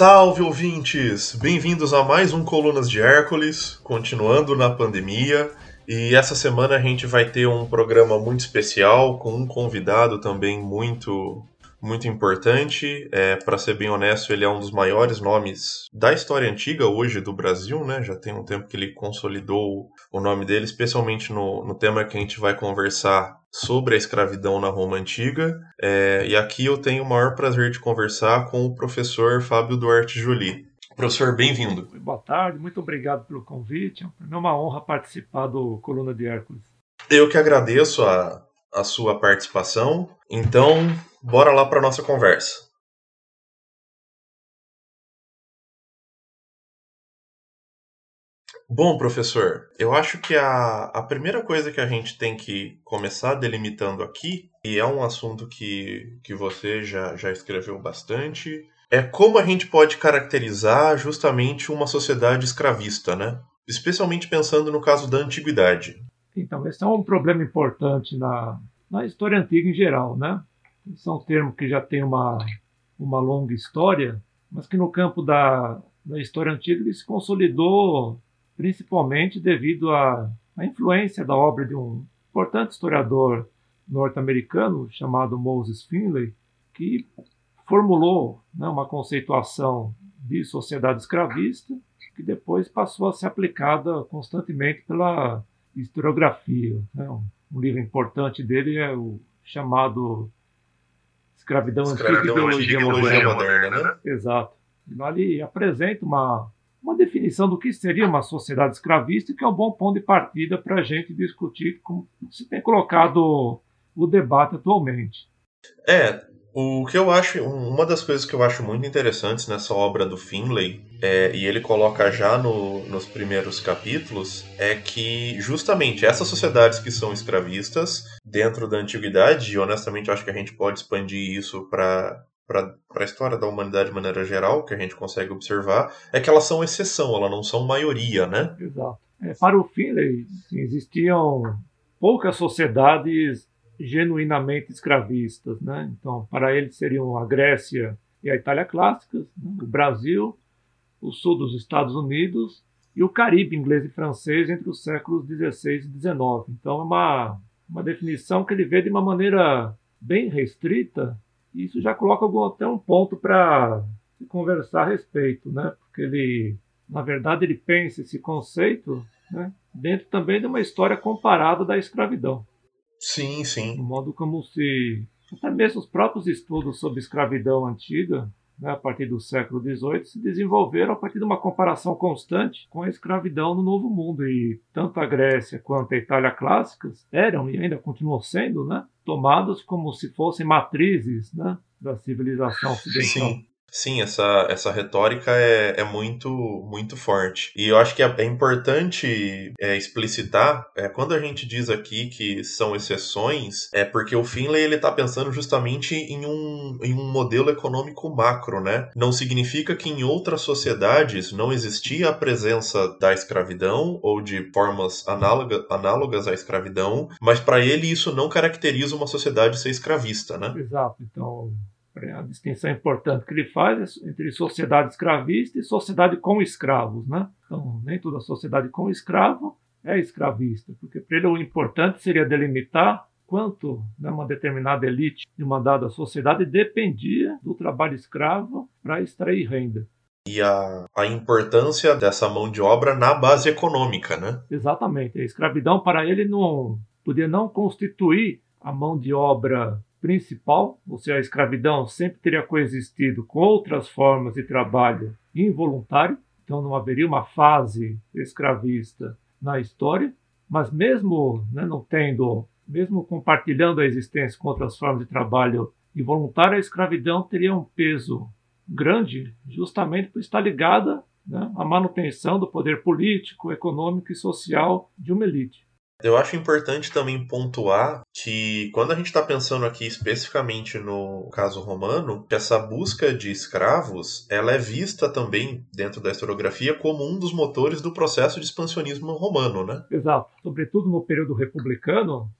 Salve ouvintes! Bem-vindos a mais um Colunas de Hércules, continuando na pandemia. E essa semana a gente vai ter um programa muito especial com um convidado também muito muito importante. É, para ser bem honesto, ele é um dos maiores nomes da história antiga hoje do Brasil, né? Já tem um tempo que ele consolidou o nome dele, especialmente no, no tema que a gente vai conversar sobre a escravidão na Roma Antiga. É, e aqui eu tenho o maior prazer de conversar com o professor Fábio Duarte Jolie. Professor, bem-vindo. Boa tarde, muito obrigado pelo convite. É uma honra participar do Coluna de Hércules. Eu que agradeço a, a sua participação. Então, bora lá para nossa conversa. Bom, professor, eu acho que a, a primeira coisa que a gente tem que começar delimitando aqui, e é um assunto que, que você já, já escreveu bastante, é como a gente pode caracterizar justamente uma sociedade escravista, né? Especialmente pensando no caso da antiguidade. Então, esse é um problema importante na, na história antiga em geral, né? São termos que já têm uma, uma longa história, mas que no campo da, da história antiga ele se consolidou principalmente devido à, à influência da obra de um importante historiador norte-americano chamado Moses Finley, que formulou né, uma conceituação de sociedade escravista que depois passou a ser aplicada constantemente pela historiografia. Né? Um livro importante dele é o chamado Escravidão, Escravidão Antiga e Ideologia Moderna. né? Exato. Ali apresenta uma, uma definição do que seria uma sociedade escravista, que é um bom ponto de partida para a gente discutir como se tem colocado o debate atualmente. É, o que eu acho, uma das coisas que eu acho muito interessantes nessa obra do Finlay, é, e ele coloca já no, nos primeiros capítulos, é que justamente essas sociedades que são escravistas dentro da antiguidade, e honestamente eu acho que a gente pode expandir isso para para a história da humanidade de maneira geral, que a gente consegue observar, é que elas são exceção, elas não são maioria, né? Exato. É, para o Finlay, existiam poucas sociedades genuinamente escravistas. Né? Então, para ele seriam a Grécia e a Itália clássicas, né? o Brasil, o sul dos Estados Unidos e o Caribe inglês e francês entre os séculos XVI e XIX. Então, é uma, uma definição que ele vê de uma maneira bem restrita, isso já coloca algum, até um ponto para conversar a respeito, né? porque ele, na verdade, ele pensa esse conceito né? dentro também de uma história comparada da escravidão. Sim, sim. O modo como se. Até mesmo os próprios estudos sobre escravidão antiga, né, a partir do século XVIII, se desenvolveram a partir de uma comparação constante com a escravidão no Novo Mundo. E tanto a Grécia quanto a Itália clássicas eram e ainda continuam sendo né, tomadas como se fossem matrizes né, da civilização ocidental. Sim. Sim, essa, essa retórica é, é muito muito forte. E eu acho que é, é importante é, explicitar, é, quando a gente diz aqui que são exceções, é porque o Finlay ele está pensando justamente em um, em um modelo econômico macro, né? Não significa que em outras sociedades não existia a presença da escravidão ou de formas análoga, análogas à escravidão, mas para ele isso não caracteriza uma sociedade ser escravista, né? Exato. Então, a distinção importante que ele faz é entre sociedade escravista e sociedade com escravos, né? Então, nem toda sociedade com escravo é escravista, porque para ele o importante seria delimitar quanto né, uma determinada elite de uma dada sociedade dependia do trabalho escravo para extrair renda. E a, a importância dessa mão de obra na base econômica, né? Exatamente. A escravidão para ele não podia não constituir a mão de obra principal, ou seja, a escravidão sempre teria coexistido com outras formas de trabalho involuntário, então não haveria uma fase escravista na história, mas mesmo né, não tendo, mesmo compartilhando a existência com outras formas de trabalho involuntário, a escravidão teria um peso grande, justamente por estar ligada né, à manutenção do poder político, econômico e social de uma elite. Eu acho importante também pontuar que quando a gente está pensando aqui especificamente no caso romano, essa busca de escravos ela é vista também dentro da historiografia como um dos motores do processo de expansionismo romano, né? Exato. Sobretudo no período republicano,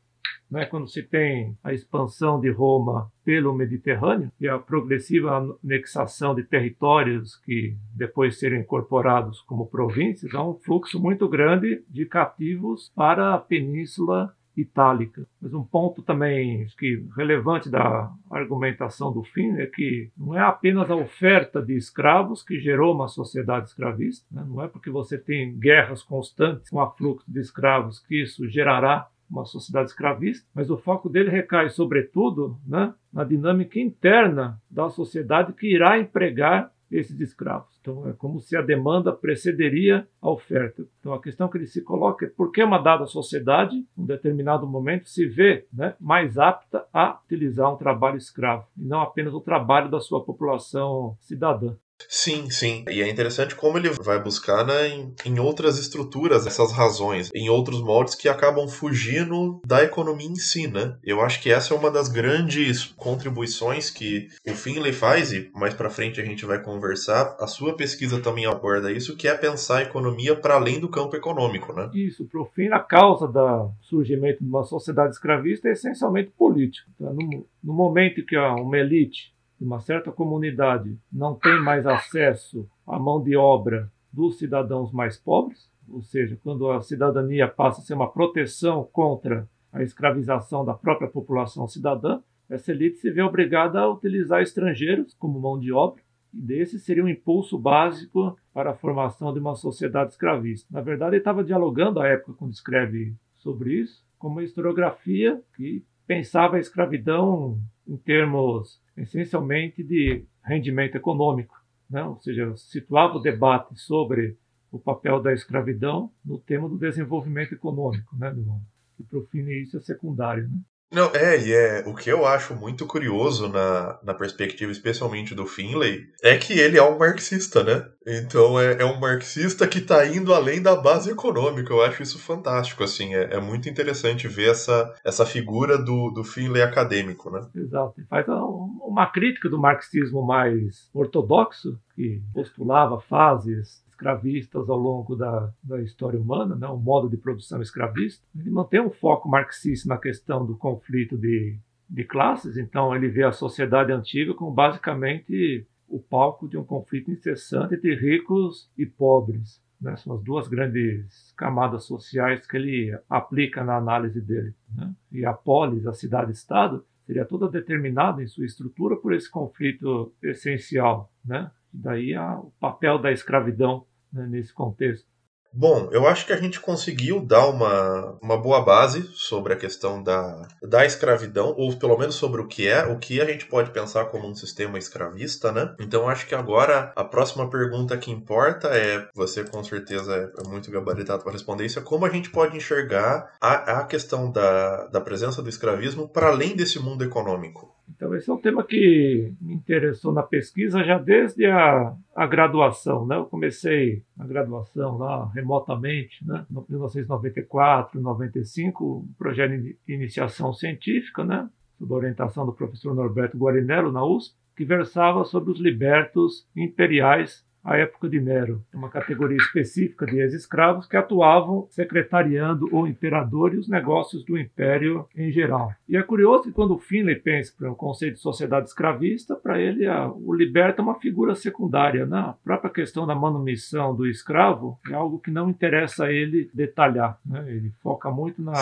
né, quando se tem a expansão de Roma pelo Mediterrâneo e a progressiva anexação de territórios que depois serem incorporados como províncias, há um fluxo muito grande de cativos para a Península Itálica. Mas um ponto também que relevante da argumentação do fim é que não é apenas a oferta de escravos que gerou uma sociedade escravista, né? não é porque você tem guerras constantes com afluxo de escravos que isso gerará uma sociedade escravista, mas o foco dele recai, sobretudo, né, na dinâmica interna da sociedade que irá empregar esses escravos. Então, é como se a demanda precederia a oferta. Então, a questão que ele se coloca é por que uma dada sociedade, em um determinado momento, se vê né, mais apta a utilizar um trabalho escravo, e não apenas o trabalho da sua população cidadã. Sim, sim. E é interessante como ele vai buscar né, em, em, outras estruturas essas razões, em outros moldes que acabam fugindo da economia em si, né? Eu acho que essa é uma das grandes contribuições que o Finlay faz, e mais para frente a gente vai conversar. A sua pesquisa também aborda isso, que é pensar a economia para além do campo econômico, né? Isso, para o fim, a causa do surgimento de uma sociedade escravista é essencialmente política. Tá? No, no momento que uma elite uma certa comunidade não tem mais acesso à mão de obra dos cidadãos mais pobres, ou seja, quando a cidadania passa a ser uma proteção contra a escravização da própria população cidadã, essa elite se vê obrigada a utilizar estrangeiros como mão de obra, e desse seria um impulso básico para a formação de uma sociedade escravista. Na verdade, ele estava dialogando à época quando escreve sobre isso, com uma historiografia que pensava a escravidão em termos essencialmente de rendimento econômico, né? ou seja, situava o debate sobre o papel da escravidão no tema do desenvolvimento econômico né, do que para o fim isso é secundário. Né? Não, é, e é o que eu acho muito curioso na, na perspectiva, especialmente do Finlay, é que ele é um marxista, né? Então é, é um marxista que está indo além da base econômica. Eu acho isso fantástico, assim. É, é muito interessante ver essa, essa figura do, do Finlay acadêmico, né? Exato. Ele faz uma crítica do marxismo mais ortodoxo, que postulava fases escravistas ao longo da, da história humana, né, um modo de produção escravista. Ele mantém um foco marxista na questão do conflito de, de classes, então ele vê a sociedade antiga como basicamente o palco de um conflito incessante entre ricos e pobres. Né? São as duas grandes camadas sociais que ele aplica na análise dele. Né? E a polis, a cidade-estado, seria toda determinada em sua estrutura por esse conflito essencial. Né? daí o papel da escravidão né, nesse contexto. Bom, eu acho que a gente conseguiu dar uma, uma boa base sobre a questão da, da escravidão, ou pelo menos sobre o que é, o que a gente pode pensar como um sistema escravista, né? Então acho que agora a próxima pergunta que importa é, você com certeza é muito gabaritado para responder isso, é como a gente pode enxergar a, a questão da, da presença do escravismo para além desse mundo econômico. Então, esse é um tema que me interessou na pesquisa já desde a, a graduação. Né? Eu comecei a graduação lá remotamente, né? em 1994, 95, um projeto de iniciação científica, né? sob orientação do professor Norberto Guarinello, na USP, que versava sobre os libertos imperiais a época de Nero, uma categoria específica de ex-escravos que atuavam secretariando o imperador e os negócios do império em geral. E é curioso que quando Finlay pensa para o conceito de sociedade escravista, para ele a, o liberto é uma figura secundária. Né? A própria questão da manumissão do escravo é algo que não interessa a ele detalhar. Né? Ele foca muito na,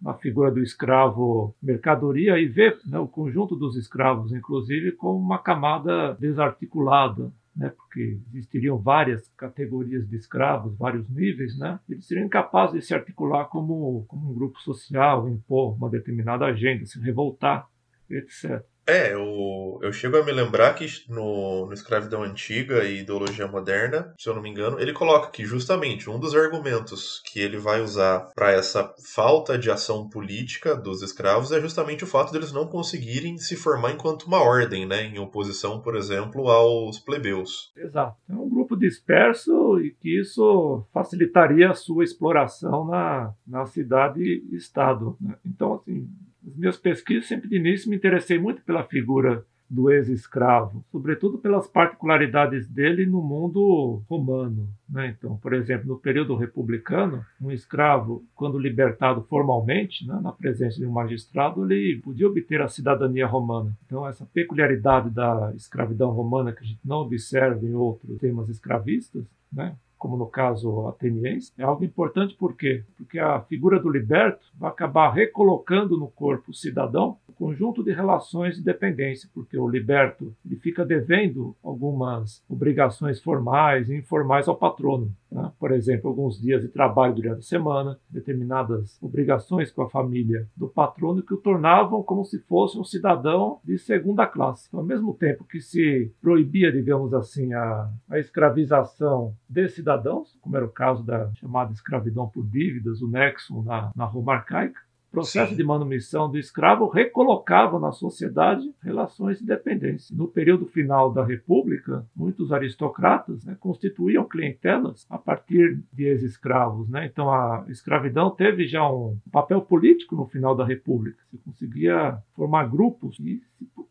na figura do escravo mercadoria e vê né, o conjunto dos escravos, inclusive, como uma camada desarticulada, né, porque existiriam várias categorias de escravos, vários níveis, né, eles seriam incapazes de se articular como, como um grupo social, impor uma determinada agenda, se revoltar, etc. É, eu, eu chego a me lembrar que no, no Escravidão Antiga e Ideologia Moderna, se eu não me engano, ele coloca que justamente um dos argumentos que ele vai usar para essa falta de ação política dos escravos é justamente o fato deles não conseguirem se formar enquanto uma ordem, né, em oposição, por exemplo, aos plebeus. Exato. É um grupo disperso e que isso facilitaria a sua exploração na, na cidade-estado. Né? Então, assim, as minhas pesquisas, sempre de início, me interessei muito pela figura do ex-escravo, sobretudo pelas particularidades dele no mundo romano. Né? Então, por exemplo, no período republicano, um escravo, quando libertado formalmente, né, na presença de um magistrado, ele podia obter a cidadania romana. Então, essa peculiaridade da escravidão romana que a gente não observa em outros temas escravistas, né, como no caso ateniense, é algo importante por quê? Porque a figura do liberto vai acabar recolocando no corpo cidadão um conjunto de relações de dependência, porque o liberto ele fica devendo algumas obrigações formais e informais ao patrono. Né? Por exemplo, alguns dias de trabalho durante a semana, determinadas obrigações com a família do patrono que o tornavam como se fosse um cidadão de segunda classe. Então, ao mesmo tempo que se proibia, digamos assim, a, a escravização desse cidadãos, como era o caso da chamada escravidão por dívidas, o nexo na, na Roma arcaica, o processo Sim. de manumissão do escravo recolocava na sociedade relações de dependência. No período final da República, muitos aristocratas né, constituíam clientelas a partir de ex-escravos. Né? Então, a escravidão teve já um papel político no final da República. Se conseguia formar grupos e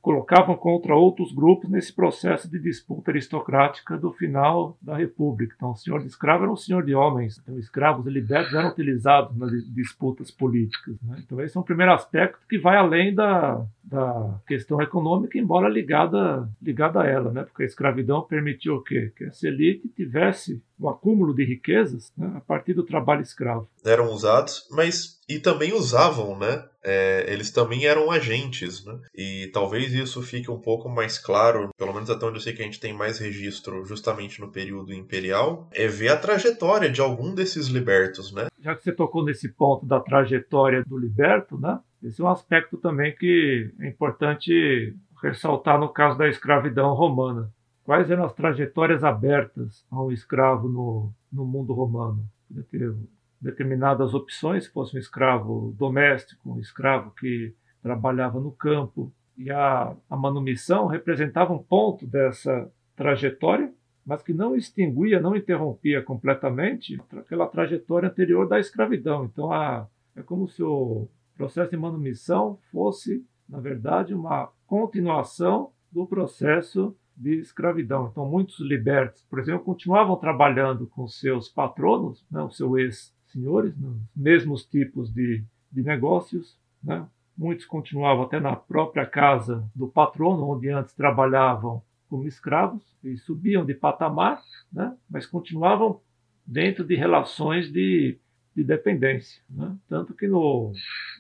colocavam contra outros grupos nesse processo de disputa aristocrática do final da República. Então, o senhor de escravo era um senhor de homens. Então, escravos e libertos eram utilizados nas disputas políticas. Né? Então, esse é um primeiro aspecto que vai além da, da questão econômica, embora ligada, ligada a ela, né? porque a escravidão permitiu o quê? Que essa elite tivesse o acúmulo de riquezas né? a partir do trabalho escravo. Eram usados, mas e também usavam, né? É, eles também eram agentes, né? E talvez isso fique um pouco mais claro, pelo menos até onde eu sei que a gente tem mais registro, justamente no período imperial, é ver a trajetória de algum desses libertos, né? Já que você tocou nesse ponto da trajetória do liberto, né? Esse é um aspecto também que é importante ressaltar no caso da escravidão romana. Quais eram as trajetórias abertas ao escravo no, no mundo romano? Ter determinadas opções, se fosse um escravo doméstico, um escravo que trabalhava no campo. E a, a manumissão representava um ponto dessa trajetória, mas que não extinguia, não interrompia completamente aquela trajetória anterior da escravidão. Então, a, é como se o processo de manumissão fosse, na verdade, uma continuação do processo de escravidão. Então, muitos libertos, por exemplo, continuavam trabalhando com seus patronos, né, o seu ex-senhores, nos mesmos tipos de, de negócios. Né? Muitos continuavam até na própria casa do patrono, onde antes trabalhavam como escravos, e subiam de patamar, né? mas continuavam dentro de relações de de dependência. Né? Tanto que no,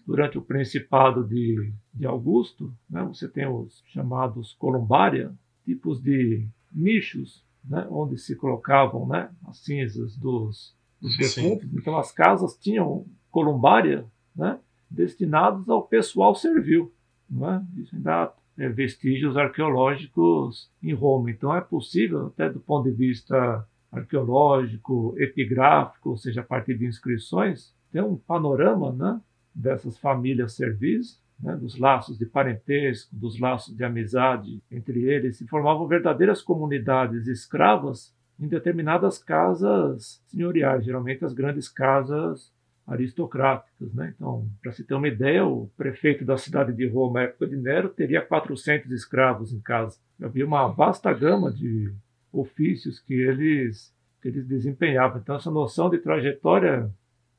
durante o Principado de, de Augusto, né, você tem os chamados columbária, tipos de nichos, né, onde se colocavam né, as cinzas dos, dos defuntos. Então as casas tinham columbária né, destinados ao pessoal servil. Né? Isso ainda há vestígios arqueológicos em Roma. Então é possível, até do ponto de vista arqueológico, epigráfico, ou seja, a partir de inscrições, tem um panorama né, dessas famílias servis, né, dos laços de parentesco, dos laços de amizade entre eles, se formavam verdadeiras comunidades escravas em determinadas casas senhoriais, geralmente as grandes casas aristocráticas. Né? Então, para se ter uma ideia, o prefeito da cidade de Roma, na época de Nero, teria 400 escravos em casa. Havia uma vasta gama de ofícios que eles, que eles desempenhavam. Então, essa noção de trajetória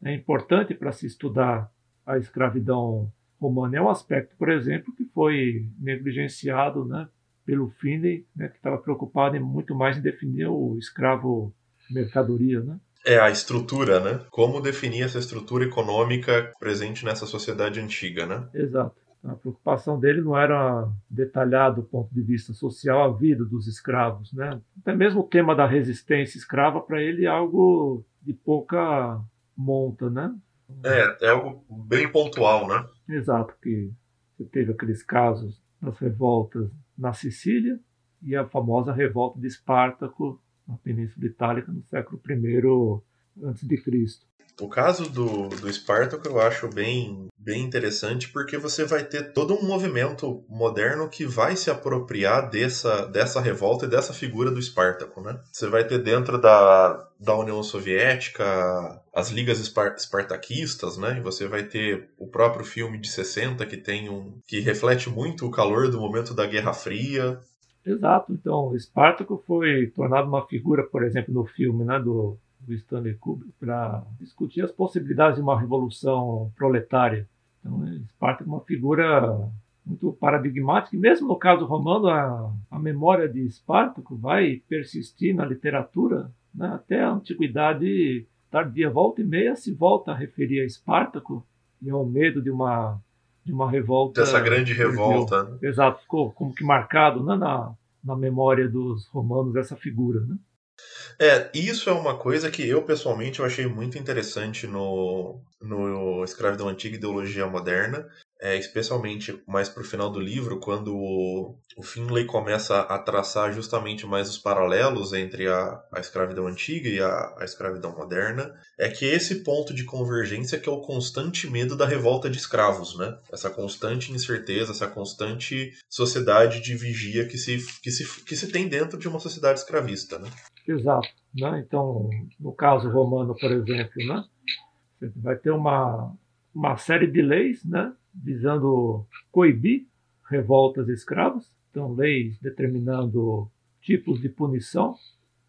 é importante para se estudar a escravidão romana. É um aspecto, por exemplo, que foi negligenciado né, pelo Finney, né, que estava preocupado em, muito mais em definir o escravo mercadoria. Né? É a estrutura, né? Como definir essa estrutura econômica presente nessa sociedade antiga, né? Exato. A preocupação dele não era detalhar do ponto de vista social a vida dos escravos, né? Até mesmo o tema da resistência escrava para ele é algo de pouca monta, né? É, é algo bem pontual, né? Exato, que você teve aqueles casos das revoltas na Sicília e a famosa revolta de Espartaco na Península Itálica no século I antes de Cristo. O caso do, do Espartaco eu acho bem, bem interessante porque você vai ter todo um movimento moderno que vai se apropriar dessa, dessa revolta e dessa figura do Espartaco, né? Você vai ter dentro da, da União Soviética as ligas espartaquistas, né? E você vai ter o próprio filme de 60 que tem um que reflete muito o calor do momento da Guerra Fria. Exato. Então, Espartaco foi tornado uma figura, por exemplo, no filme, né, do do Stanley Kubrick para discutir as possibilidades de uma revolução proletária. Então, Espartaco é uma figura muito paradigmática, e mesmo no caso romano, a, a memória de Espartaco vai persistir na literatura né, até a antiguidade tardia. Volta e meia se volta a referir a Espartaco e ao medo de uma, de uma revolta. Dessa grande revolta. Né? Exato, ficou como que marcado né, na, na memória dos romanos essa figura. Né? É, isso é uma coisa que eu pessoalmente eu achei muito interessante no, no Escravidão Antiga e Ideologia Moderna, é, especialmente mais para o final do livro, quando o, o Finlay começa a traçar justamente mais os paralelos entre a, a escravidão antiga e a, a escravidão moderna, é que esse ponto de convergência que é o constante medo da revolta de escravos, né? Essa constante incerteza, essa constante sociedade de vigia que se, que se, que se tem dentro de uma sociedade escravista, né? Exato. Né? Então, no caso romano, por exemplo, né? você vai ter uma, uma série de leis né? visando coibir revoltas escravos, então leis determinando tipos de punição,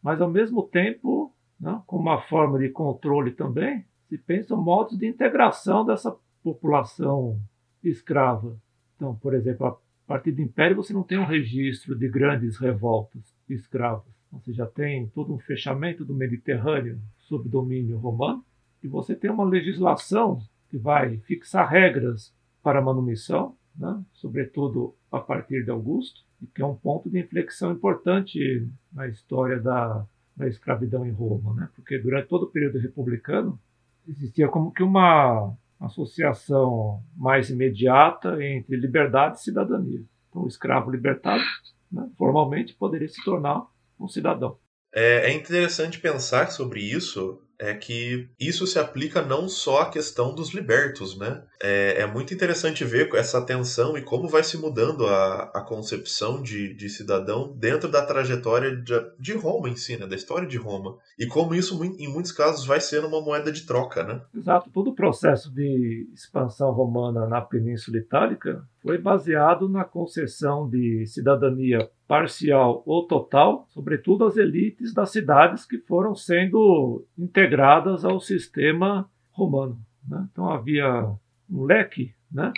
mas ao mesmo tempo, né, como uma forma de controle também, se pensam modos de integração dessa população escrava. Então, por exemplo, a partir do Império você não tem um registro de grandes revoltas escravas. Você já tem todo um fechamento do Mediterrâneo sob domínio romano e você tem uma legislação que vai fixar regras para a manumissão, né? sobretudo a partir de Augusto, que é um ponto de inflexão importante na história da, da escravidão em Roma, né? porque durante todo o período republicano existia como que uma associação mais imediata entre liberdade e cidadania. Então, o escravo libertado, né, formalmente, poderia se tornar um cidadão. É, é interessante pensar sobre isso é que isso se aplica não só à questão dos libertos, né? É, é muito interessante ver essa tensão e como vai se mudando a, a concepção de, de cidadão dentro da trajetória de, de Roma em si, né? Da história de Roma. E como isso, em muitos casos, vai ser uma moeda de troca, né? Exato. Todo o processo de expansão romana na Península Itálica foi baseado na concessão de cidadania parcial ou total, sobretudo às elites das cidades que foram sendo integradas ao sistema romano. Né? Então havia um leque, né?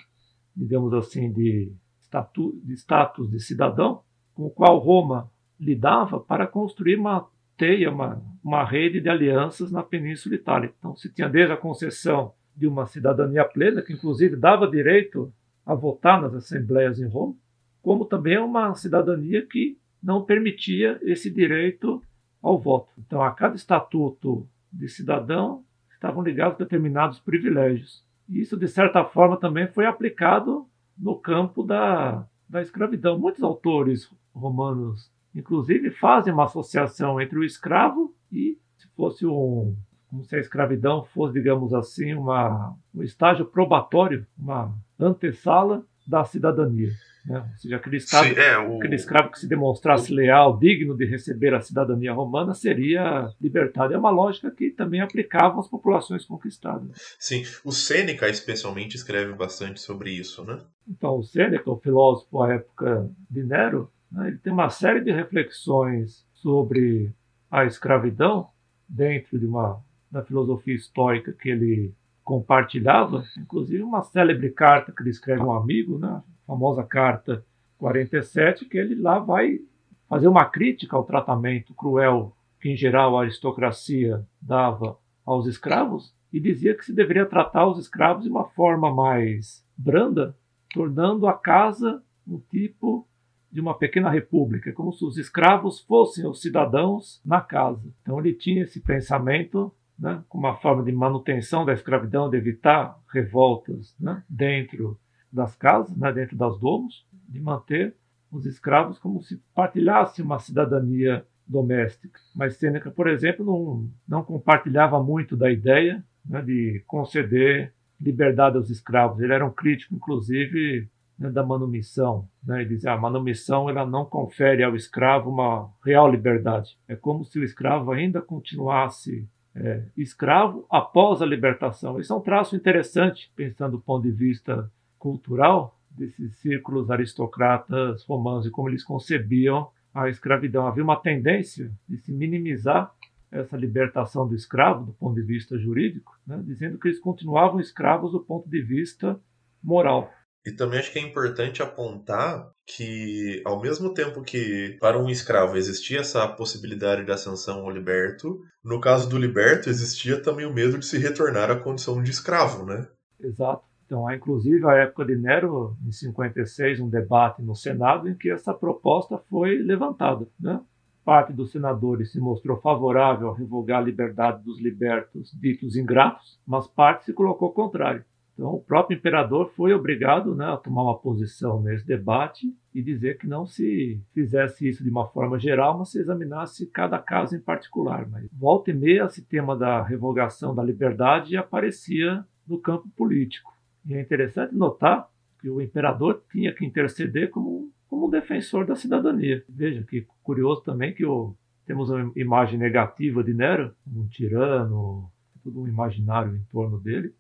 digamos assim, de, statu de status de cidadão, com o qual Roma lidava para construir uma teia, uma, uma rede de alianças na Península Itálica. Então se tinha desde a concessão de uma cidadania plena, que inclusive dava direito a votar nas assembleias em Roma, como também uma cidadania que não permitia esse direito ao voto. Então, a cada estatuto de cidadão estavam ligados determinados privilégios. Isso, de certa forma, também foi aplicado no campo da, da escravidão. Muitos autores romanos, inclusive, fazem uma associação entre o escravo e, se fosse um, como se a escravidão fosse, digamos assim, uma, um estágio probatório, uma antessala da cidadania. Né? Ou seja, aquele escravo, Sim, é, o... aquele escravo que se demonstrasse leal, digno de receber a cidadania romana, seria libertado. É uma lógica que também aplicava às populações conquistadas. Sim, o Sêneca especialmente escreve bastante sobre isso, né? Então, o Sêneca, o filósofo à época de Nero, né, ele tem uma série de reflexões sobre a escravidão dentro de uma da filosofia histórica que ele compartilhava, inclusive uma célebre carta que ele escreve a um amigo, né, famosa carta 47, que ele lá vai fazer uma crítica ao tratamento cruel que, em geral, a aristocracia dava aos escravos e dizia que se deveria tratar os escravos de uma forma mais branda, tornando a casa um tipo de uma pequena república, como se os escravos fossem os cidadãos na casa. Então ele tinha esse pensamento né, como uma forma de manutenção da escravidão, de evitar revoltas né, dentro das casas, né, dentro das domos, de manter os escravos como se partilhasse uma cidadania doméstica. Mas Sêneca, por exemplo, não, não compartilhava muito da ideia né, de conceder liberdade aos escravos. Ele era um crítico, inclusive, né, da manumissão. Né? Ele dizia, a manumissão ela não confere ao escravo uma real liberdade. É como se o escravo ainda continuasse é, escravo após a libertação. Isso é um traço interessante, pensando do ponto de vista cultural, desses círculos aristocratas romanos e como eles concebiam a escravidão. Havia uma tendência de se minimizar essa libertação do escravo do ponto de vista jurídico, né, dizendo que eles continuavam escravos do ponto de vista moral. E também acho que é importante apontar que, ao mesmo tempo que para um escravo existia essa possibilidade de ascensão ao liberto, no caso do liberto existia também o medo de se retornar à condição de escravo, né? Exato. Então, há inclusive a época de Nero, em 56, um debate no Senado em que essa proposta foi levantada. Né? Parte dos senadores se mostrou favorável a revogar a liberdade dos libertos ditos ingratos, mas parte se colocou contrário. Então, o próprio imperador foi obrigado né, a tomar uma posição nesse debate e dizer que não se fizesse isso de uma forma geral, mas se examinasse cada caso em particular. Mas volta e meia, esse tema da revogação da liberdade aparecia no campo político. E é interessante notar que o imperador tinha que interceder como, como um defensor da cidadania. Veja que curioso também que o, temos uma imagem negativa de Nero, um tirano, todo um imaginário em torno dele,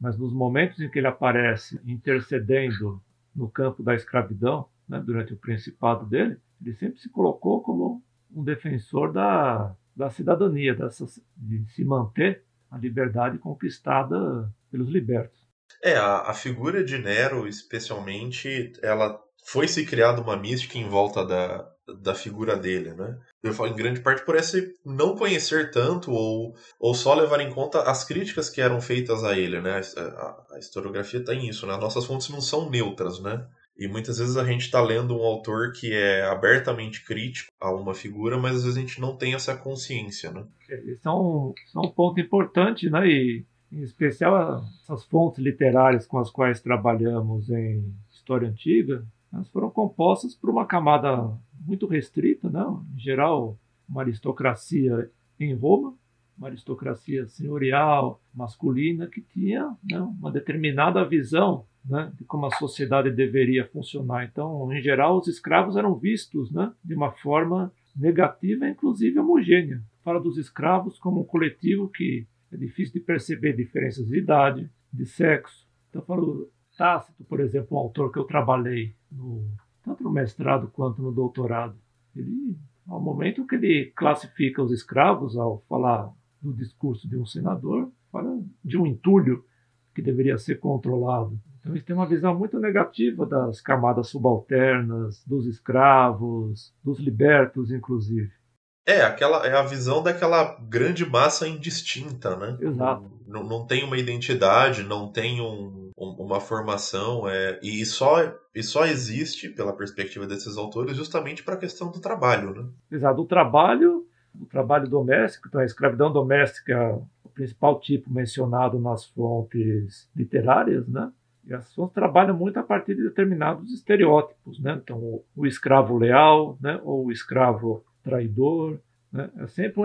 mas nos momentos em que ele aparece intercedendo no campo da escravidão, né, durante o principado dele, ele sempre se colocou como um defensor da, da cidadania, dessa, de se manter a liberdade conquistada pelos libertos. É, a, a figura de Nero, especialmente, ela foi se criada uma mística em volta da, da figura dele, né? Eu falo em grande parte por esse não conhecer tanto ou, ou só levar em conta as críticas que eram feitas a ele, né? A, a, a historiografia tem isso, né? As nossas fontes não são neutras, né? E muitas vezes a gente está lendo um autor que é abertamente crítico a uma figura, mas às vezes a gente não tem essa consciência, né? Isso é um, é um ponto importante, né? E em especial essas fontes literárias com as quais trabalhamos em história antiga, elas foram compostas por uma camada muito restrita, né? em geral, uma aristocracia em Roma, uma aristocracia senhorial, masculina, que tinha né, uma determinada visão né, de como a sociedade deveria funcionar. Então, em geral, os escravos eram vistos né, de uma forma negativa, inclusive homogênea. Fala dos escravos como um coletivo que é difícil de perceber diferenças de idade, de sexo. Então, eu falo Tácito, por exemplo, um autor que eu trabalhei no, tanto no mestrado quanto no doutorado. Ele, ao momento que ele classifica os escravos, ao falar do discurso de um senador, fala de um entulho que deveria ser controlado. Então, ele tem uma visão muito negativa das camadas subalternas, dos escravos, dos libertos, inclusive. É, aquela é a visão daquela grande massa indistinta, né? Exato. Não, não tem uma identidade, não tem um, um, uma formação, é, e, só, e só existe, pela perspectiva desses autores, justamente para a questão do trabalho, né? Exato, o trabalho, o trabalho doméstico, então a escravidão doméstica é o principal tipo mencionado nas fontes literárias, né? E as fontes trabalham muito a partir de determinados estereótipos, né? Então, o, o escravo leal, né? Ou o escravo traidor. Né? É sempre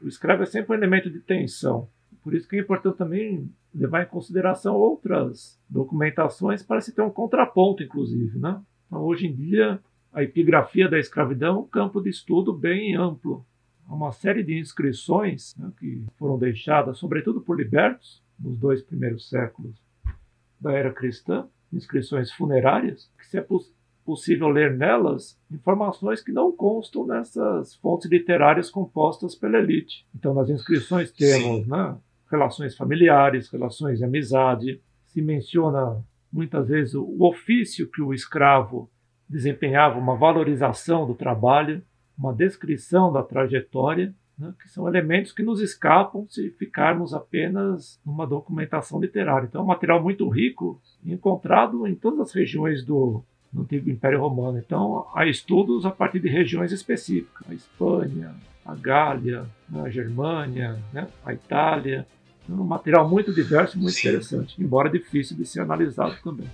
o escravo é sempre um elemento de tensão. Por isso que é importante também levar em consideração outras documentações para se ter um contraponto, inclusive. Né? Então, hoje em dia, a epigrafia da escravidão é um campo de estudo bem amplo. Há uma série de inscrições né, que foram deixadas, sobretudo por libertos, nos dois primeiros séculos da era cristã, inscrições funerárias, que se é possível ler nelas informações que não constam nessas fontes literárias compostas pela elite. Então, nas inscrições temos né, relações familiares, relações de amizade, se menciona muitas vezes o ofício que o escravo desempenhava, uma valorização do trabalho, uma descrição da trajetória, né, que são elementos que nos escapam se ficarmos apenas numa documentação literária. Então, é um material muito rico, encontrado em todas as regiões do no antigo Império Romano. Então, há estudos a partir de regiões específicas: a Espanha, a Gália, né, a Germânia, né, a Itália. É um material muito diverso e muito Sim. interessante, embora difícil de ser analisado também.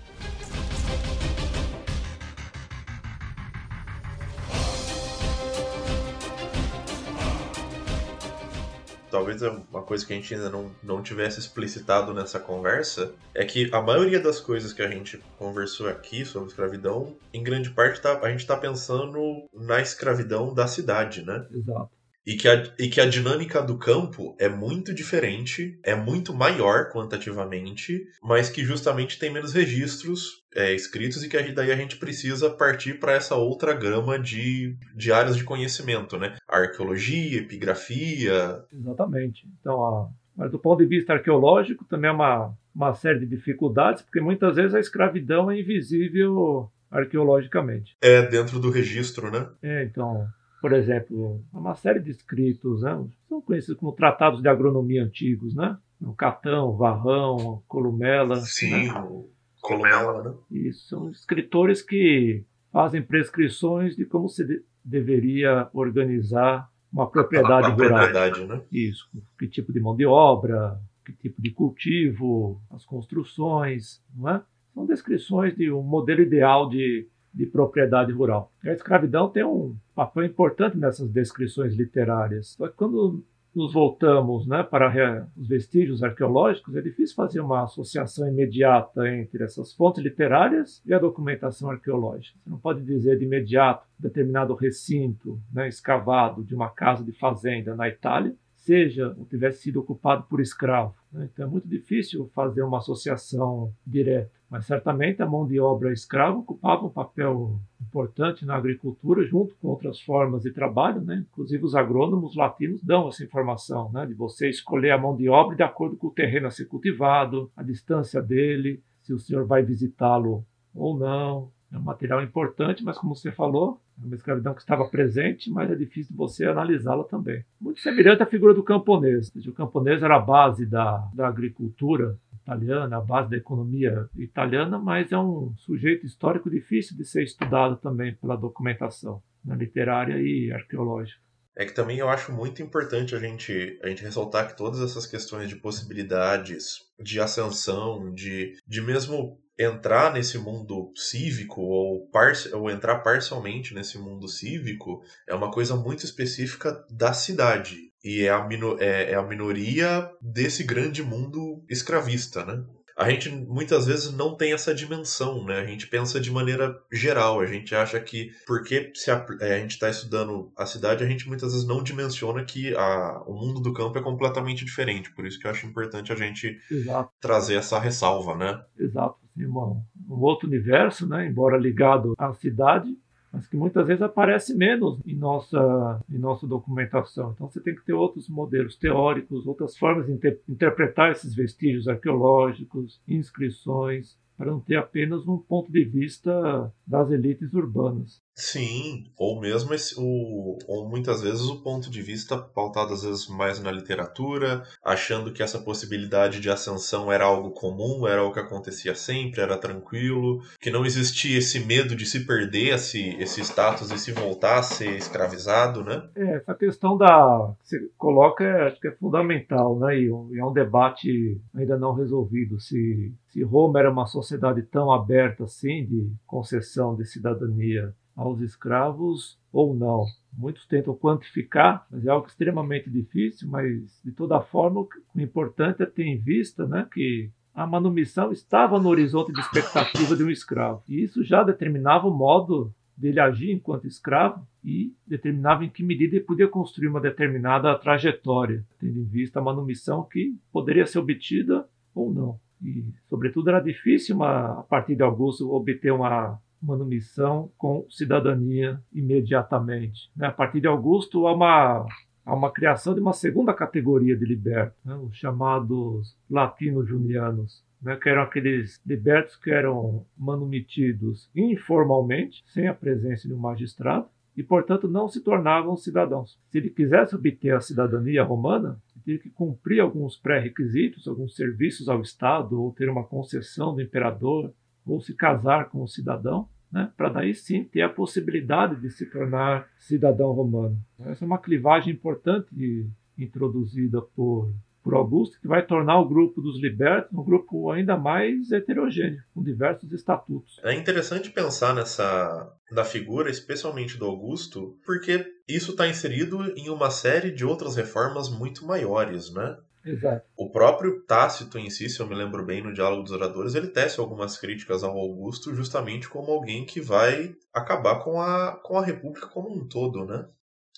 Talvez é uma coisa que a gente ainda não, não tivesse explicitado nessa conversa, é que a maioria das coisas que a gente conversou aqui sobre escravidão, em grande parte tá, a gente está pensando na escravidão da cidade, né? Exato e que, a, e que a dinâmica do campo é muito diferente, é muito maior quantitativamente, mas que justamente tem menos registros é, escritos e que daí a gente precisa partir para essa outra gama de, de áreas de conhecimento, né? Arqueologia, epigrafia. Exatamente. Então, a, mas do ponto de vista arqueológico também é uma, uma série de dificuldades, porque muitas vezes a escravidão é invisível arqueologicamente. É, dentro do registro, né? É, então, por exemplo, uma série de escritos, né? são conhecidos como tratados de agronomia antigos, né? O Catão, Varrão, Columela. Sim, né? Columela, né? Isso, são escritores que fazem prescrições de como se de deveria organizar uma propriedade a rural. Propriedade, né? Isso, que tipo de mão de obra, que tipo de cultivo, as construções, não é? São descrições de um modelo ideal de de propriedade rural. A escravidão tem um papel importante nessas descrições literárias. Só que quando nos voltamos né, para os vestígios arqueológicos, é difícil fazer uma associação imediata entre essas fontes literárias e a documentação arqueológica. Você não pode dizer de imediato determinado recinto né, escavado de uma casa de fazenda na Itália seja ou tivesse sido ocupado por escravo. Né? Então é muito difícil fazer uma associação direta. Mas certamente a mão de obra escrava ocupava um papel importante na agricultura, junto com outras formas de trabalho. Né? Inclusive, os agrônomos latinos dão essa informação, né? de você escolher a mão de obra de acordo com o terreno a ser cultivado, a distância dele, se o senhor vai visitá-lo ou não. É um material importante, mas como você falou, é uma escravidão que estava presente, mas é difícil você analisá-la também. Muito semelhante à figura do camponês. O camponês era a base da, da agricultura italiana, a base da economia italiana, mas é um sujeito histórico difícil de ser estudado também pela documentação na literária e arqueológica. É que também eu acho muito importante a gente, a gente ressaltar que todas essas questões de possibilidades, de ascensão, de, de mesmo entrar nesse mundo cívico ou, ou entrar parcialmente nesse mundo cívico é uma coisa muito específica da cidade. E é a, é, é a minoria desse grande mundo escravista, né? A gente muitas vezes não tem essa dimensão, né? A gente pensa de maneira geral, a gente acha que porque se a, é, a gente está estudando a cidade, a gente muitas vezes não dimensiona que a, o mundo do campo é completamente diferente. Por isso que eu acho importante a gente Exato. trazer essa ressalva, né? Exato. Um, um outro universo, né? Embora ligado à cidade, mas que muitas vezes aparece menos em nossa, em nossa documentação. Então você tem que ter outros modelos teóricos, outras formas de inter interpretar esses vestígios arqueológicos, inscrições, para não ter apenas um ponto de vista das elites urbanas. Sim, ou mesmo esse, o, ou muitas vezes o ponto de vista pautado às vezes mais na literatura, achando que essa possibilidade de ascensão era algo comum, era o que acontecia sempre, era tranquilo, que não existia esse medo de se perder esse, esse status e se voltar a ser escravizado, né? É, essa questão da que você coloca é, acho que é fundamental, né? E é um debate ainda não resolvido se se Roma era uma sociedade tão aberta assim de concessão de cidadania aos escravos ou não. Muitos tentam quantificar, mas é algo extremamente difícil, mas de toda forma o importante é ter em vista né, que a manumissão estava no horizonte de expectativa de um escravo. E isso já determinava o modo dele agir enquanto escravo e determinava em que medida ele podia construir uma determinada trajetória, tendo em vista a manumissão que poderia ser obtida ou não. E, sobretudo, era difícil, uma, a partir de Augusto, obter uma manumissão com cidadania imediatamente. Né? A partir de Augusto, há uma, há uma criação de uma segunda categoria de libertos, né? os chamados latino-junianos, né? que eram aqueles libertos que eram manumitidos informalmente, sem a presença de um magistrado, e, portanto, não se tornavam cidadãos. Se ele quisesse obter a cidadania romana, teria que cumprir alguns pré-requisitos, alguns serviços ao Estado, ou ter uma concessão do imperador, ou se casar com um cidadão, né, para daí sim ter a possibilidade de se tornar cidadão romano. Essa é uma clivagem importante introduzida por por Augusto, que vai tornar o grupo dos libertos um grupo ainda mais heterogêneo, com diversos estatutos. É interessante pensar nessa na figura, especialmente do Augusto, porque isso está inserido em uma série de outras reformas muito maiores, né? Exato. O próprio Tácito em si, se eu me lembro bem no Diálogo dos Oradores, ele tece algumas críticas ao Augusto justamente como alguém que vai acabar com a, com a República como um todo, né?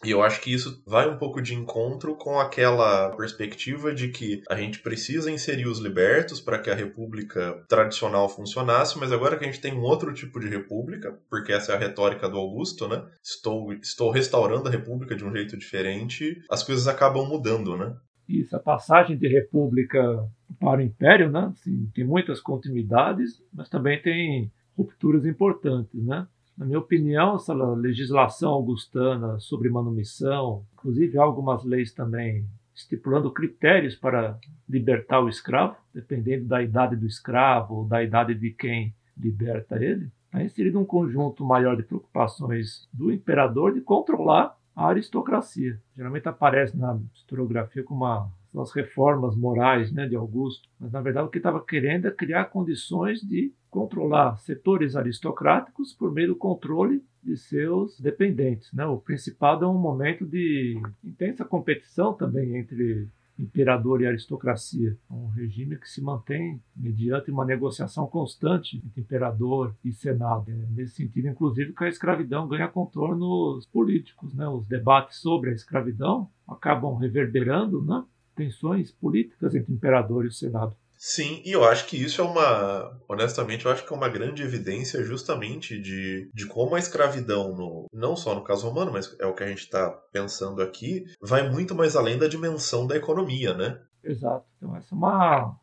E eu acho que isso vai um pouco de encontro com aquela perspectiva de que a gente precisa inserir os libertos para que a república tradicional funcionasse, mas agora que a gente tem um outro tipo de república, porque essa é a retórica do Augusto, né? Estou, estou restaurando a república de um jeito diferente, as coisas acabam mudando, né? Isso, a passagem de república para o império, né? Assim, tem muitas continuidades, mas também tem rupturas importantes, né? Na minha opinião, essa legislação augustana sobre manumissão, inclusive algumas leis também estipulando critérios para libertar o escravo, dependendo da idade do escravo ou da idade de quem liberta ele, está inserido um conjunto maior de preocupações do imperador de controlar a aristocracia. Geralmente aparece na historiografia como uma as reformas morais né, de Augusto, mas na verdade o que estava querendo é criar condições de controlar setores aristocráticos por meio do controle de seus dependentes. Né? O Principado é um momento de intensa competição também entre imperador e aristocracia. É um regime que se mantém mediante uma negociação constante entre imperador e senado. É nesse sentido, inclusive, que a escravidão ganha contornos políticos. Né? Os debates sobre a escravidão acabam reverberando né? tensões políticas entre imperador e Senado. Sim, e eu acho que isso é uma. Honestamente, eu acho que é uma grande evidência justamente de, de como a escravidão, no, não só no caso romano, mas é o que a gente está pensando aqui, vai muito mais além da dimensão da economia, né? Exato. Então, essa é uma,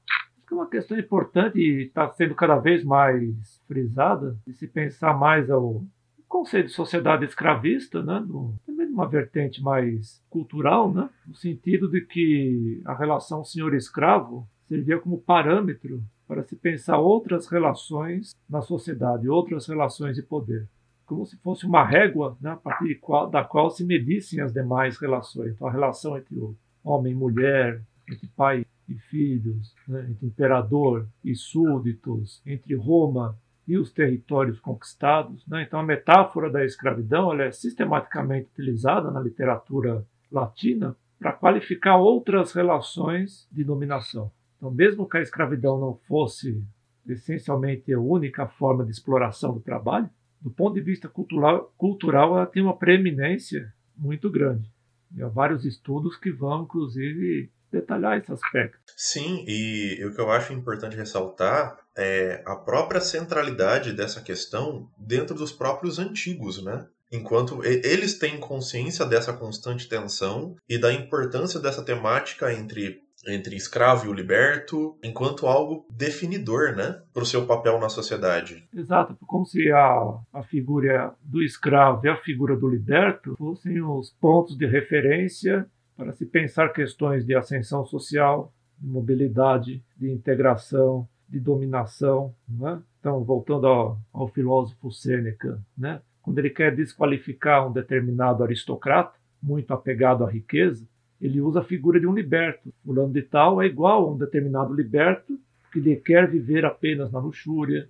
é uma questão importante e está sendo cada vez mais frisada de se pensar mais ao conceito de sociedade escravista, né? Do, uma vertente mais cultural, né? no sentido de que a relação senhor-escravo servia como parâmetro para se pensar outras relações na sociedade, outras relações de poder, como se fosse uma régua né, a partir qual, da qual se medissem as demais relações. Então, a relação entre homem e mulher, entre pai e filhos, né, entre imperador e súditos, entre Roma e os territórios conquistados. Né? Então, a metáfora da escravidão é sistematicamente utilizada na literatura latina para qualificar outras relações de dominação. Então, mesmo que a escravidão não fosse essencialmente a única forma de exploração do trabalho, do ponto de vista cultural, cultural ela tem uma preeminência muito grande. E há vários estudos que vão, inclusive, detalhar esse aspecto. Sim, e o que eu acho importante ressaltar é a própria centralidade dessa questão dentro dos próprios antigos, né? Enquanto eles têm consciência dessa constante tensão e da importância dessa temática entre entre escravo e o liberto, enquanto algo definidor, né, para o seu papel na sociedade. Exato, como se a, a figura do escravo e a figura do liberto fossem os pontos de referência para se pensar questões de ascensão social, de mobilidade, de integração, de dominação. Né? Então, voltando ao, ao filósofo Sêneca, né? quando ele quer desqualificar um determinado aristocrata, muito apegado à riqueza, ele usa a figura de um liberto. Fulano de tal é igual a um determinado liberto que lhe quer viver apenas na luxúria,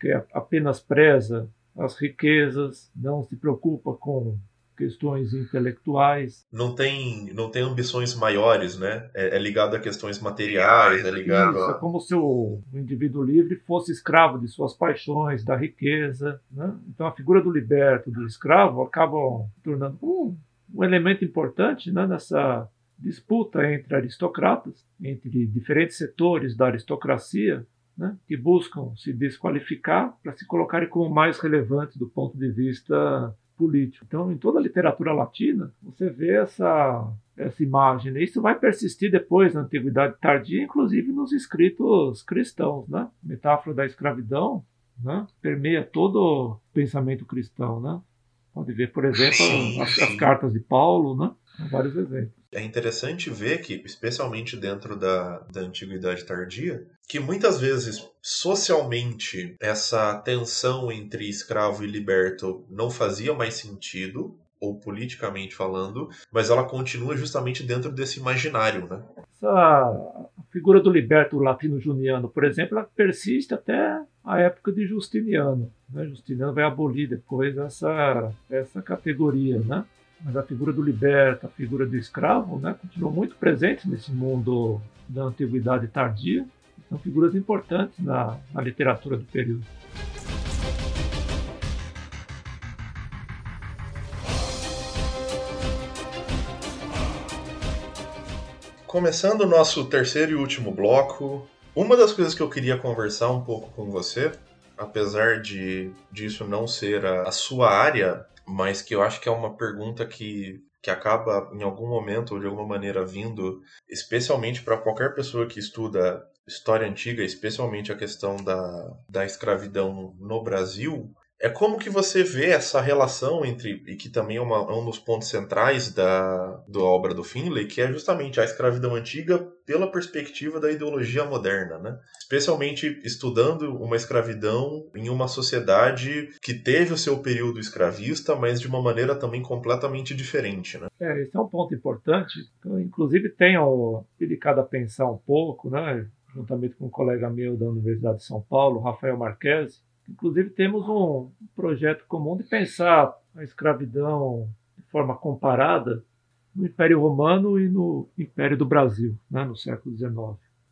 que apenas preza as riquezas, não se preocupa com questões intelectuais. Não tem, não tem ambições maiores, né? É, é ligado a questões materiais, é ligado Isso, a... é como se o, o, indivíduo livre fosse escravo de suas paixões, da riqueza, né? Então a figura do liberto, do escravo, acabam tornando um, um elemento importante né, nessa disputa entre aristocratas, entre diferentes setores da aristocracia, né, que buscam se desqualificar para se colocarem como mais relevantes do ponto de vista político. Então, em toda a literatura latina, você vê essa, essa imagem. Né? Isso vai persistir depois na Antiguidade Tardia, inclusive nos escritos cristãos. Né? A metáfora da escravidão né? permeia todo o pensamento cristão. Né? Pode ver, por exemplo, sim, as, as, cartas de Paulo, né? vários exemplos. É interessante ver que, especialmente dentro da, da antiguidade tardia, que muitas vezes socialmente essa tensão entre escravo e liberto não fazia mais sentido, ou politicamente falando, mas ela continua justamente dentro desse imaginário, né? essa figura do liberto latino-juniano, por exemplo, ela persiste até a época de Justiniano. Né? Justiniano vai abolir depois essa, essa categoria, né? Mas a figura do liberto, a figura do escravo, né, continuam muito presentes nesse mundo da antiguidade tardia. São figuras importantes na, na literatura do período. Começando o nosso terceiro e último bloco, uma das coisas que eu queria conversar um pouco com você, apesar de disso não ser a, a sua área, mas que eu acho que é uma pergunta que, que acaba em algum momento ou de alguma maneira vindo, especialmente para qualquer pessoa que estuda história antiga, especialmente a questão da, da escravidão no Brasil, é como que você vê essa relação entre, e que também é, uma, é um dos pontos centrais da, da obra do Finlay, que é justamente a escravidão antiga pela perspectiva da ideologia moderna, né? Especialmente estudando uma escravidão em uma sociedade que teve o seu período escravista, mas de uma maneira também completamente diferente, né? É, esse é um ponto importante. Eu, inclusive, tenho dedicado a pensar um pouco, né? Juntamente com um colega meu da Universidade de São Paulo, Rafael Marques, Inclusive, temos um projeto comum de pensar a escravidão de forma comparada no Império Romano e no Império do Brasil, né, no século XIX.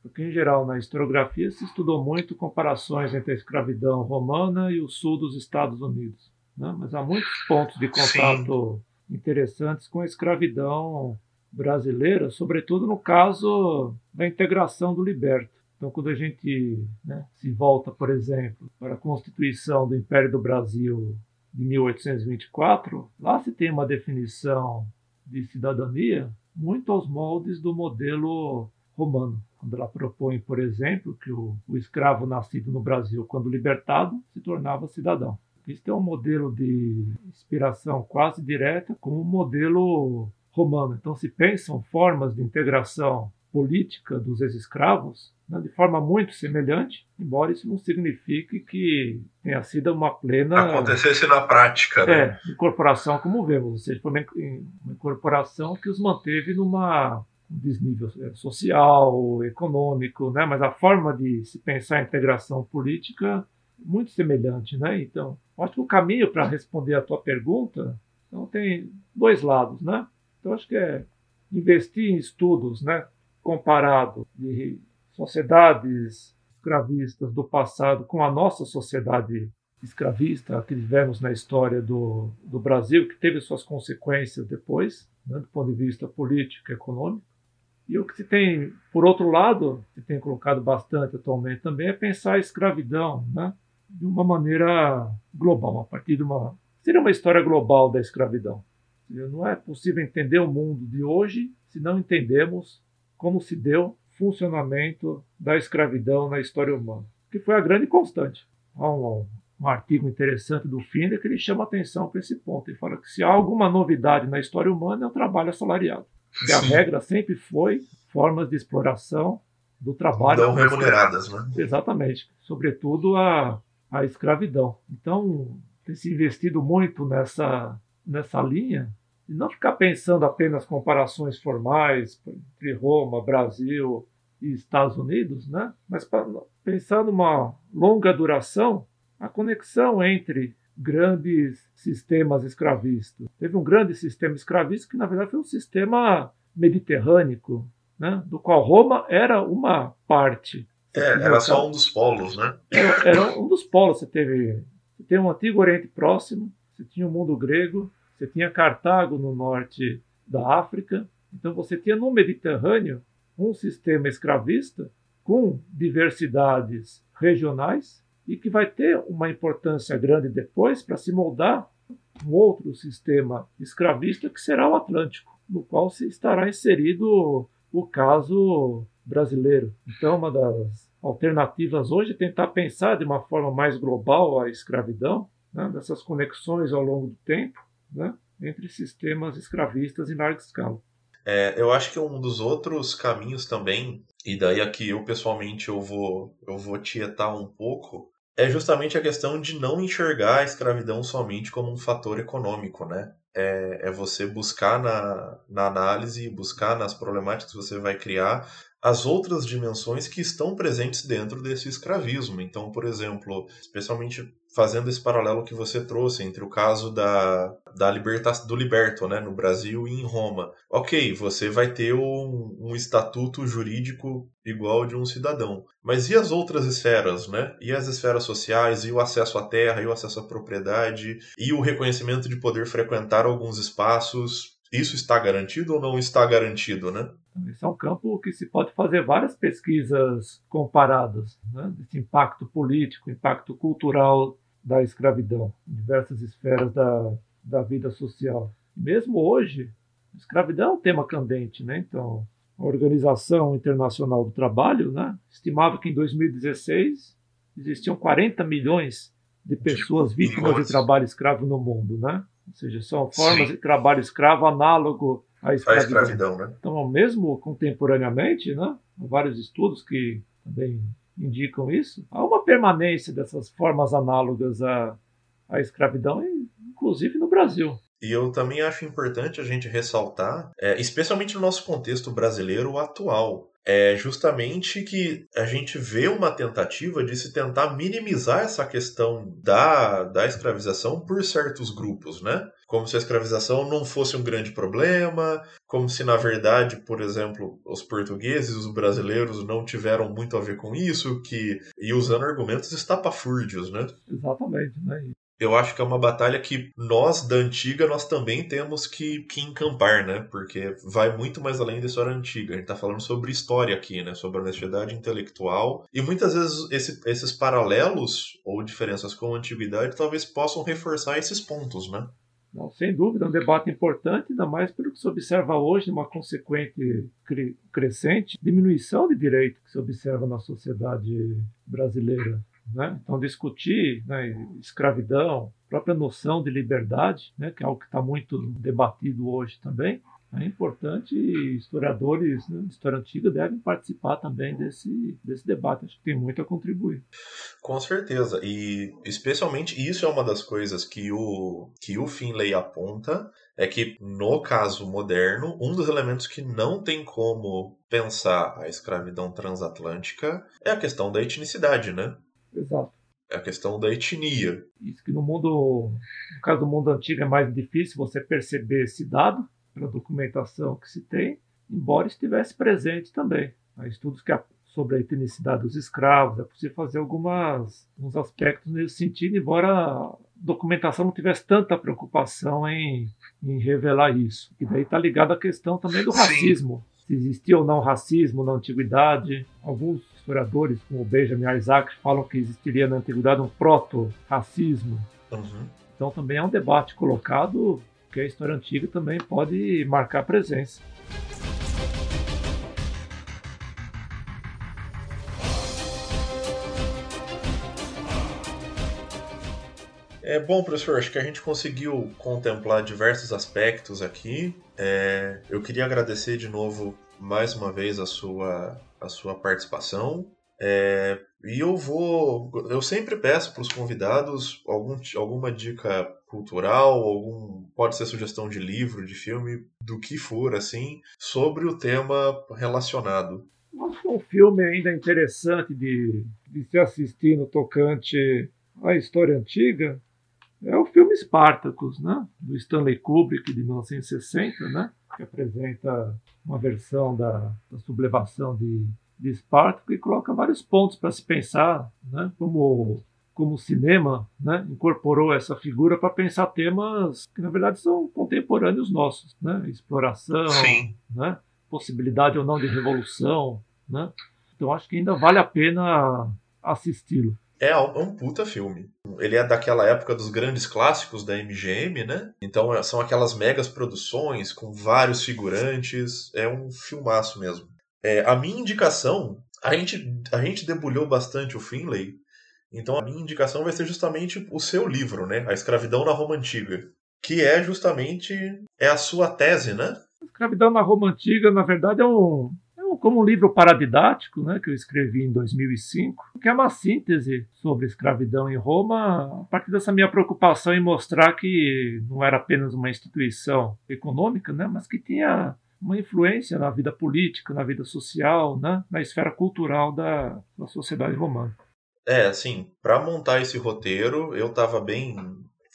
Porque, em geral, na historiografia se estudou muito comparações entre a escravidão romana e o sul dos Estados Unidos. Né? Mas há muitos pontos de contato Sim. interessantes com a escravidão brasileira, sobretudo no caso da integração do liberto. Então, quando a gente né, se volta, por exemplo, para a Constituição do Império do Brasil de 1824, lá se tem uma definição de cidadania muito aos moldes do modelo romano, quando ela propõe, por exemplo, que o, o escravo nascido no Brasil, quando libertado, se tornava cidadão. Isso é um modelo de inspiração quase direta com o modelo romano. Então, se pensam formas de integração política dos ex-escravos né, de forma muito semelhante, embora isso não signifique que tenha sido uma plena. Acontecesse na prática, né? É, incorporação, como vemos, ou seja, foi uma incorporação que os manteve numa um desnível é, social, econômico, né? mas a forma de se pensar a integração política muito semelhante, né? Então, acho que o caminho para responder a tua pergunta, então tem dois lados, né? Então acho que é investir em estudos, né? Comparado de sociedades escravistas do passado com a nossa sociedade escravista que vivemos na história do, do Brasil, que teve suas consequências depois, né, do ponto de vista político e econômico. E o que se tem, por outro lado, se tem colocado bastante atualmente também, é pensar a escravidão né, de uma maneira global, a partir de uma. Seria uma história global da escravidão. Não é possível entender o mundo de hoje se não entendemos como se deu funcionamento da escravidão na história humana, que foi a grande constante. Há um, um artigo interessante do Finder que ele chama atenção para esse ponto. Ele fala que se há alguma novidade na história humana é o trabalho assalariado. Que a regra sempre foi formas de exploração do trabalho. Não remuneradas, né? Exatamente. Sobretudo a, a escravidão. Então, tem se investido muito nessa, nessa linha e não ficar pensando apenas comparações formais entre Roma, Brasil e Estados Unidos, né? mas pensar numa longa duração, a conexão entre grandes sistemas escravistas. Teve um grande sistema escravista que, na verdade, foi um sistema mediterrâneo, né? do qual Roma era uma parte. É, era só um dos polos, né? Era, era um dos polos. Você teve você tem um antigo Oriente Próximo, você tinha o mundo grego, você tinha Cartago no norte da África. Então você tinha no Mediterrâneo um sistema escravista com diversidades regionais e que vai ter uma importância grande depois para se moldar um outro sistema escravista que será o Atlântico, no qual se estará inserido o caso brasileiro. Então, uma das alternativas hoje é tentar pensar de uma forma mais global a escravidão, né, dessas conexões ao longo do tempo, né, entre sistemas escravistas em larga escala. É, eu acho que um dos outros caminhos também, e daí aqui eu pessoalmente eu vou, eu vou tietar um pouco, é justamente a questão de não enxergar a escravidão somente como um fator econômico, né? É, é você buscar na, na análise, buscar nas problemáticas que você vai criar as outras dimensões que estão presentes dentro desse escravismo. Então, por exemplo, especialmente fazendo esse paralelo que você trouxe entre o caso da, da libertação do liberto, né, no Brasil e em Roma. Ok, você vai ter um, um estatuto jurídico igual de um cidadão, mas e as outras esferas, né? E as esferas sociais, e o acesso à terra, e o acesso à propriedade, e o reconhecimento de poder frequentar alguns espaços? Isso está garantido ou não está garantido, né? Esse é um campo que se pode fazer várias pesquisas comparadas, né? desse impacto político, impacto cultural da escravidão, em diversas esferas da, da vida social. Mesmo hoje, a escravidão é um tema candente, né? Então, a Organização Internacional do Trabalho né, estimava que em 2016 existiam 40 milhões de pessoas vítimas de trabalho escravo no mundo, né? Ou seja, são formas Sim. de trabalho escravo análogo à escravidão. A escravidão né? Então, mesmo contemporaneamente, né, há vários estudos que também indicam isso, há uma permanência dessas formas análogas à, à escravidão, inclusive no Brasil. E eu também acho importante a gente ressaltar, é, especialmente no nosso contexto brasileiro atual, é justamente que a gente vê uma tentativa de se tentar minimizar essa questão da, da escravização por certos grupos, né? Como se a escravização não fosse um grande problema, como se, na verdade, por exemplo, os portugueses os brasileiros não tiveram muito a ver com isso, que e usando argumentos estapafúrdios, né? Exatamente, né? Eu acho que é uma batalha que nós da antiga nós também temos que, que encampar, né? Porque vai muito mais além da história antiga. A gente tá falando sobre história aqui, né? Sobre honestidade intelectual. E muitas vezes esse, esses paralelos ou diferenças com a antiguidade talvez possam reforçar esses pontos, né? Não, sem dúvida, é um debate importante, ainda mais pelo que se observa hoje, uma consequente cre crescente diminuição de direito que se observa na sociedade brasileira. Né? Então, discutir né, escravidão, própria noção de liberdade, né, que é algo que está muito debatido hoje também, é importante e historiadores né, história antiga devem participar também desse, desse debate. Acho que tem muito a contribuir. Com certeza. E especialmente isso é uma das coisas que o, que o Finlay aponta, é que no caso moderno, um dos elementos que não tem como pensar a escravidão transatlântica é a questão da etnicidade, né? Exato. É a questão da etnia. Isso que no mundo, no caso do mundo antigo, é mais difícil você perceber esse dado pela documentação que se tem, embora estivesse presente também. Há estudos que, sobre a etnicidade dos escravos, é possível fazer algumas, alguns aspectos nesse sentido, embora a documentação não tivesse tanta preocupação em, em revelar isso. E daí está ligado à questão também do racismo. Sim se existia ou não racismo na antiguidade. Alguns historiadores, como Benjamin Isaac, falam que existiria na antiguidade um proto-racismo. Uhum. Então também é um debate colocado que a história antiga também pode marcar presença. É bom, professor, acho que a gente conseguiu contemplar diversos aspectos aqui. É, eu queria agradecer de novo mais uma vez a sua, a sua participação. É, e eu vou. Eu sempre peço para os convidados algum, alguma dica cultural, algum. Pode ser sugestão de livro, de filme, do que for, assim, sobre o tema relacionado. Um filme ainda interessante de, de se assistir no tocante à história antiga é o filme Spartacus, né? do Stanley Kubrick, de 1960, né? Que apresenta uma versão da, da sublevação de, de Espartaco e coloca vários pontos para se pensar, né? como, como o cinema né? incorporou essa figura para pensar temas que, na verdade, são contemporâneos nossos. Né? Exploração, né? possibilidade ou não de revolução. Né? Então, acho que ainda vale a pena assisti-lo. É, é um puta filme. Ele é daquela época dos grandes clássicos da MGM, né? Então é, são aquelas megas produções com vários figurantes. É um filmaço mesmo. É, a minha indicação, a gente, a gente debulhou bastante o Finlay, então a minha indicação vai ser justamente o seu livro, né? A Escravidão na Roma Antiga. Que é justamente é a sua tese, né? Escravidão na Roma Antiga, na verdade, é um, como um livro paradidático, né, que eu escrevi em 2005, que é uma síntese sobre escravidão em Roma, a partir dessa minha preocupação em mostrar que não era apenas uma instituição econômica, né, mas que tinha uma influência na vida política, na vida social, né, na esfera cultural da, da sociedade romana. É, assim, para montar esse roteiro, eu estava bem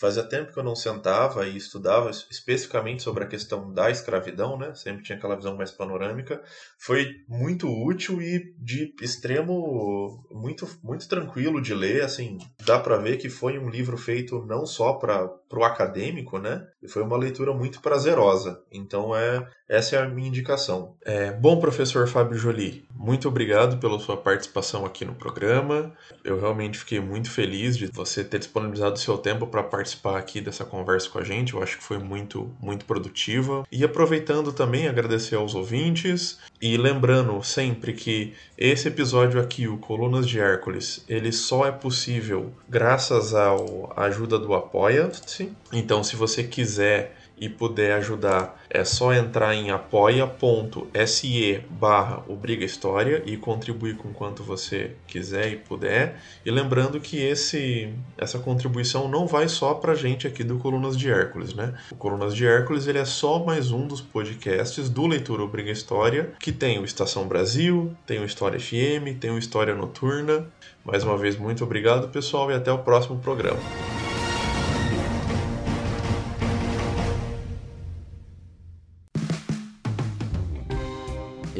Fazia tempo que eu não sentava e estudava especificamente sobre a questão da escravidão, né? Sempre tinha aquela visão mais panorâmica. Foi muito útil e de extremo muito muito tranquilo de ler, assim, dá para ver que foi um livro feito não só para o acadêmico, né? E foi uma leitura muito prazerosa. Então é essa é a minha indicação. É, bom, professor Fábio Jolie, muito obrigado pela sua participação aqui no programa. Eu realmente fiquei muito feliz de você ter disponibilizado o seu tempo para participar aqui dessa conversa com a gente. Eu acho que foi muito, muito produtiva. E aproveitando também, agradecer aos ouvintes e lembrando sempre que esse episódio aqui, o Colunas de Hércules, ele só é possível graças à ajuda do Apoia-se. Então, se você quiser e puder ajudar, é só entrar em apoia.se barra Obriga História e contribuir com quanto você quiser e puder. E lembrando que esse, essa contribuição não vai só para gente aqui do Colunas de Hércules, né? O Colunas de Hércules ele é só mais um dos podcasts do Leitura Obriga História, que tem o Estação Brasil, tem o História FM, tem o História Noturna. Mais uma vez, muito obrigado, pessoal, e até o próximo programa.